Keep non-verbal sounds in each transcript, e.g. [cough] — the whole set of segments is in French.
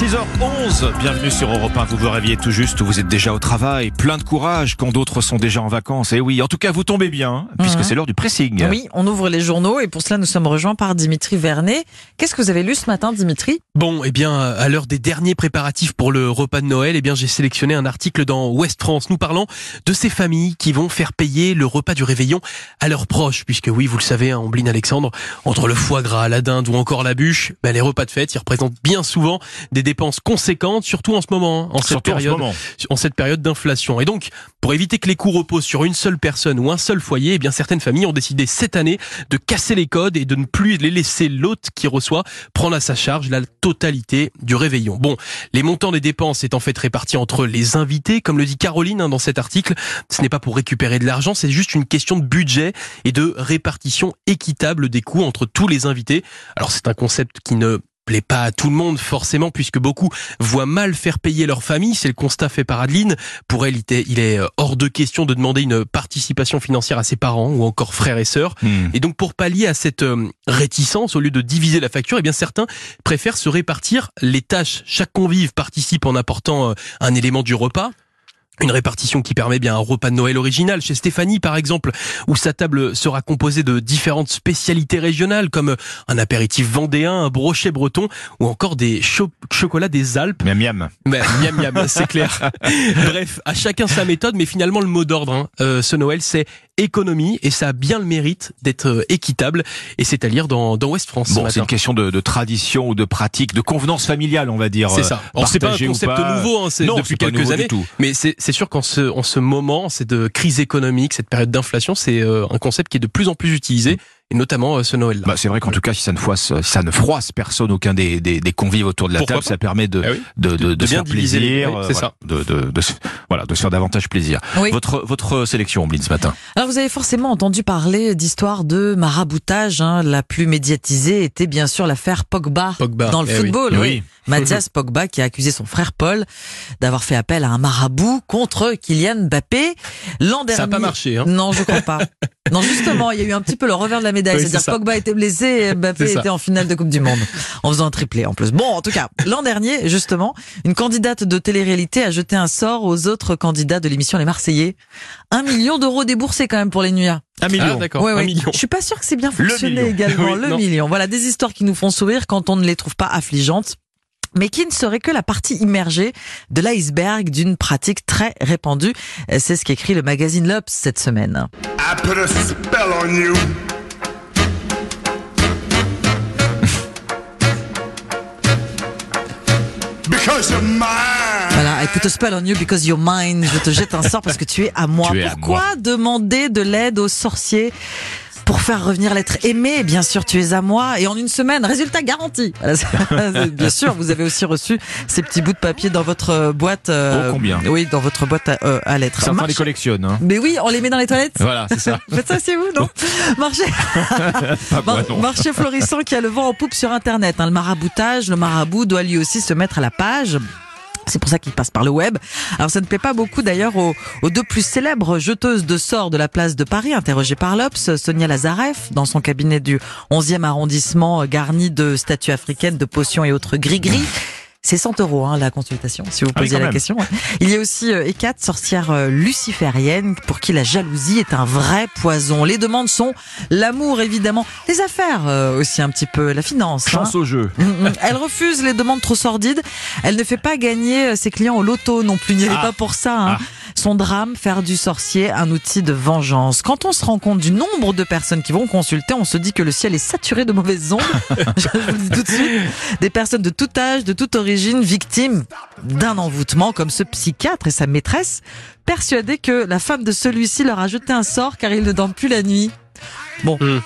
6h11, bienvenue sur Europe 1. Vous vous réveillez tout juste, vous êtes déjà au travail, plein de courage quand d'autres sont déjà en vacances. Et oui, en tout cas, vous tombez bien, puisque Mhm. c'est l'heure du pressing. Oui, on ouvre les journaux et pour cela nous sommes rejoints par Dimitri Vernet. Qu'est-ce que vous avez lu ce matin, Dimitri? Bon, eh bien, à l'heure des derniers préparatifs pour le repas de Noël, eh bien, j'ai sélectionné un article dans Ouest France nous parlant de ces familles qui vont faire payer le repas du réveillon à leurs proches, puisque oui, vous le savez, hein, Ombline Alexandre, entre le foie gras, la dinde ou encore la bûche, ben, les repas de fête, ils représentent bien souvent des dépenses conséquentes, surtout en ce moment, hein, en cette Surtout en ce période moment. en cette période d'inflation. Et donc, pour éviter que les coûts reposent sur une seule personne ou un seul foyer, eh bien certaines familles ont décidé cette année de casser les codes et de ne plus les laisser l'hôte qui reçoit prendre à sa charge la totalité du réveillon. Bon, les montants des dépenses est en fait répartis entre les invités, comme le dit Caroline hein, dans cet article. Ce n'est pas pour récupérer de l'argent, c'est juste une question de budget et de répartition équitable des coûts entre tous les invités. Alors c'est un concept qui ne plaît pas à tout le monde forcément puisque beaucoup voient mal faire payer leur famille. C'est le constat fait par Adeline. Pour elle, il est euh, hors de question de demander une participation financière à ses parents ou encore frères et sœurs. Hmm. Et donc pour pallier à cette euh, réticence, au lieu de diviser la facture, eh bien certains préfèrent se répartir les tâches. Chaque convive participe en apportant euh, un élément du repas. Une répartition qui permet bien un repas de Noël original. Chez Stéphanie, par exemple, où sa table sera composée de différentes spécialités régionales, comme un apéritif vendéen, un brochet breton, ou encore des cho- chocolats des Alpes. Miam miam. Miam miam, c'est clair. [laughs] Bref, à chacun sa méthode, mais finalement le mot d'ordre, hein, euh, ce Noël, c'est économie, et ça a bien le mérite d'être euh, équitable, et c'est à lire dans, dans France. ce Bon, c'est une question de, de tradition ou de pratique, de convenance familiale, on va dire. C'est euh, ça. Alors c'est pas un concept pas. nouveau, hein, c'est Non, depuis quelques années. tout. Mais c'est c'est sûr qu'en ce, en ce moment, c'est de crise économique, cette période d'inflation, c'est euh, un concept qui est de plus en plus utilisé, et notamment euh, ce Noël-là. Bah, c'est vrai qu'en tout cas, si ça ne froisse, si ça ne froisse personne, aucun des, des, des convives autour de la Pourquoi table, ça permet de, oui. de, de, de, De se bien faire diviser les- plaisir, oui, euh, c'est voilà, de, de, de, se- voilà, de se faire davantage plaisir. Oui. Votre, votre sélection, Ombline, ce matin. Alors vous avez forcément entendu parler d'histoire de maraboutage. hein. La plus médiatisée était bien sûr l'affaire Pogba, Pogba, dans le eh oui. football. Oui. oui. [laughs] Mathias Pogba qui a accusé son frère Paul d'avoir fait appel à un marabout contre Kylian Mbappé l'an dernier. Ça n'a pas marché. Hein. Non, je crois pas. [laughs] Non, justement, il y a eu un petit peu le revers de la médaille. Oui, C'est-à-dire. Pogba était blessé et Mbappé était en finale de Coupe du Monde. En faisant un triplé en plus. Bon, en tout cas, l'an dernier, justement, une candidate de télé-réalité a jeté un sort aux autres candidats de l'émission Les Marseillais. Un million d'euros déboursés quand même pour les nuits. Un million. Ah d'accord, Ouais, un ouais. million. Je suis pas sûr que c'est bien fonctionné également. Oui, le non. million. Voilà des histoires qui nous font sourire quand on ne les trouve pas affligeantes. Mais qui ne serait que la partie immergée de l'iceberg d'une pratique très répandue. C'est ce qu'écrit le magazine L'Obs cette semaine. I put a spell on you. Because you're mine. Voilà, I put a spell on you because you're mine. Je te jette un sort parce que tu es à moi. À Pourquoi demander de l'aide aux sorciers pour faire revenir l'être aimé Bien sûr, tu es à moi. Et en une semaine, résultat garanti. [laughs] Bien sûr, vous avez aussi reçu ces petits bouts de papier dans votre euh, boîte. euh, Oh, combien Oui, dans votre boîte à, euh, à lettres. Certains Marche- les collectionnent. Hein. Mais oui, on les met dans les toilettes. Voilà, c'est ça. [laughs] Faites ça chez vous, non [laughs] Marché, non. marché florissant qui a le vent en poupe sur Internet. hein. Le maraboutage, le marabout doit lui aussi se mettre à la page. C'est pour ça qu'il passe par le web. Alors ça ne plaît pas beaucoup d'ailleurs aux, aux deux plus célèbres jeteuses de sorts de la place de Paris, interrogées par l'Obs, Sonia Lazareff, dans son cabinet du 11e arrondissement, euh, garni de statues africaines, de potions et autres gris-gris. C'est 100 euros hein, la consultation, si vous Ah oui, la même. question. Il y a aussi euh, Hécate, sorcière euh, luciférienne, pour qui la jalousie est un vrai poison. Les demandes sont l'amour, évidemment, les affaires euh, aussi un petit peu, la finance. hein. Chance au jeu. Mm, mm. Elle refuse les demandes trop sordides. Elle ne fait pas gagner ses clients au loto non plus. Il n'y Ah. pas pour ça. hein. Ah. Son drame, faire du sorcier un outil de vengeance. Quand on se rend compte du nombre de personnes qui vont consulter, on se dit que le ciel est saturé de mauvaises ondes. [laughs] Je vous le dis tout de suite. Des personnes de tout âge, de toute origine, victimes d'un envoûtement, comme ce psychiatre et sa maîtresse, persuadés que la femme de celui-ci leur a jeté un sort car il ne dort plus la nuit. Bon. Mm.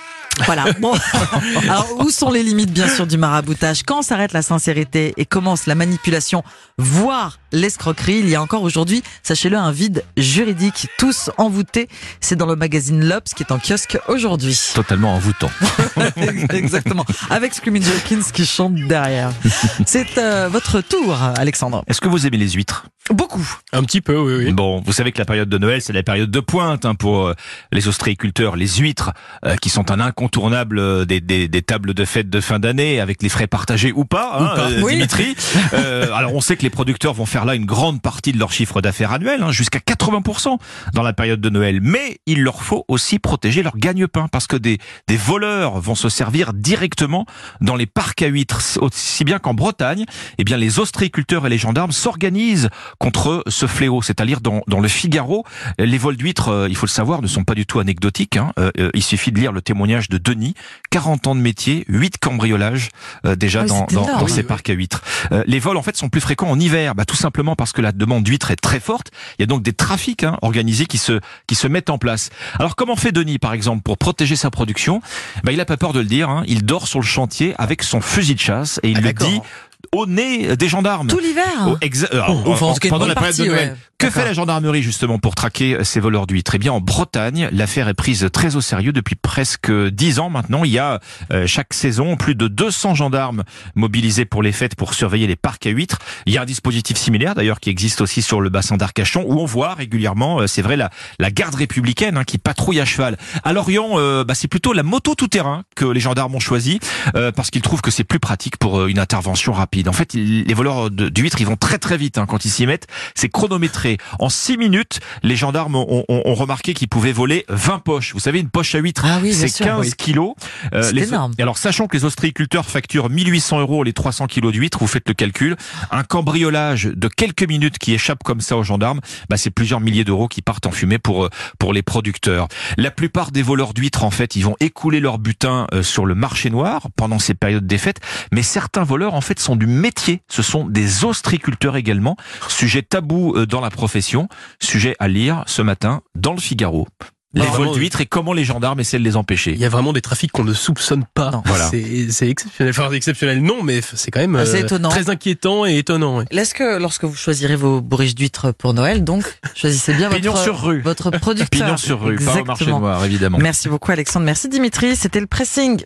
Voilà. Bon. [laughs] Alors, où sont les limites, bien sûr, du maraboutage? Quand s'arrête la sincérité et commence la manipulation, voire l'escroquerie. Il y a encore aujourd'hui, sachez-le, un vide juridique. Tous envoûtés. C'est dans le magazine L'Obs qui est en kiosque aujourd'hui. Totalement envoûtant. [laughs] Exactement. Avec Screaming Jenkins qui chante derrière. C'est euh, votre tour, Alexandre. Est-ce que vous aimez les huîtres? Beaucoup. Un petit peu, oui, oui. Bon, vous savez que la période de Noël, c'est la période de pointe hein, pour euh, les ostréiculteurs, les huîtres, euh, qui sont un incontournable euh, des, des, des tables de fête de fin d'année, avec les frais partagés ou pas, hein, pas. euh, Oui. Dimitri. [laughs] Euh, alors, on sait que les producteurs vont faire là une grande partie de leur chiffre d'affaires annuel, hein, jusqu'à 80% dans la période de Noël. Mais il leur faut aussi protéger leur gagne-pain, parce que des, des voleurs vont se servir directement dans les parcs à huîtres, aussi bien qu'en Bretagne. Eh bien, les ostréiculteurs et les gendarmes s'organisent contre ce fléau. C'est-à-dire dans, dans le Figaro, les vols d'huîtres, euh, il faut le savoir, ne sont pas du tout anecdotiques. hein. Euh, euh, il suffit de lire le témoignage de Denis, 40 ans de métier, 8 cambriolages euh, déjà oui, dans, dans, dans Oui, ces oui. parcs à huîtres. Euh, les vols en fait sont plus fréquents en hiver, bah, tout simplement parce que la demande d'huîtres est très forte. Il y a donc des trafics hein, organisés qui se qui se mettent en place. Alors comment fait Denis par exemple pour protéger sa production? Bah, Il a pas peur de le dire. hein. Il dort sur le chantier avec son fusil de chasse et il Ah, le dit au nez des gendarmes. Tout l'hiver. Oh, alors, Oh, enfin, pendant la période de Noël. ouais. Que fait la gendarmerie justement pour traquer ces voleurs d'huîtres? Eh bien, en Bretagne, l'affaire est prise très au sérieux depuis presque dix ans maintenant. Il y a euh, chaque saison plus de 200 gendarmes mobilisés pour les fêtes pour surveiller les parcs à huîtres. Il y a un dispositif similaire d'ailleurs qui existe aussi sur le bassin d'Arcachon où on voit régulièrement, euh, c'est vrai, la, la garde républicaine hein, qui patrouille à cheval. À Lorient, euh, bah, c'est plutôt la moto tout-terrain que les gendarmes ont choisi euh, parce qu'ils trouvent que c'est plus pratique pour euh, une intervention rapide. En fait, les voleurs d'huîtres, ils vont très très vite hein, quand ils s'y mettent. C'est chronométré. En 6 minutes, les gendarmes ont, ont- ont remarqué qu'ils pouvaient voler 20 poches. Vous savez, une poche à huîtres, Ah oui, c'est sûr, 15 oui. kilos. Euh, C'est les- énorme. Et alors, sachant que les ostréiculteurs facturent 1800 euros les 300 kilos d'huîtres, vous faites le calcul, un cambriolage de quelques minutes qui échappe comme ça aux gendarmes, bah, c'est plusieurs milliers d'euros qui partent en fumée pour, euh, pour les producteurs. La plupart des voleurs d'huîtres, en fait, ils vont écouler leur butin euh, sur le marché noir pendant ces périodes des fêtes, mais certains voleurs, en fait, sont du métier. Ce sont des ostréiculteurs également. Sujet tabou euh, dans la profession, sujet à lire ce matin dans le Figaro. Les Ah, vols d'huîtres et comment les gendarmes essaient de les empêcher. Il y a vraiment des trafics qu'on ne soupçonne pas. Non. Voilà. C'est exceptionnel. Enfin, exceptionnel, non, mais c'est quand même Ah, euh, étonnant. très inquiétant et étonnant. Est-ce que lorsque vous choisirez vos bourriches d'huîtres pour Noël, donc, choisissez bien Pignon votre, sur rue. votre [laughs] producteur? Pignon sur rue, pas au marché Exactement. noir, évidemment. Merci beaucoup Alexandre, merci Dimitri, c'était le pressing.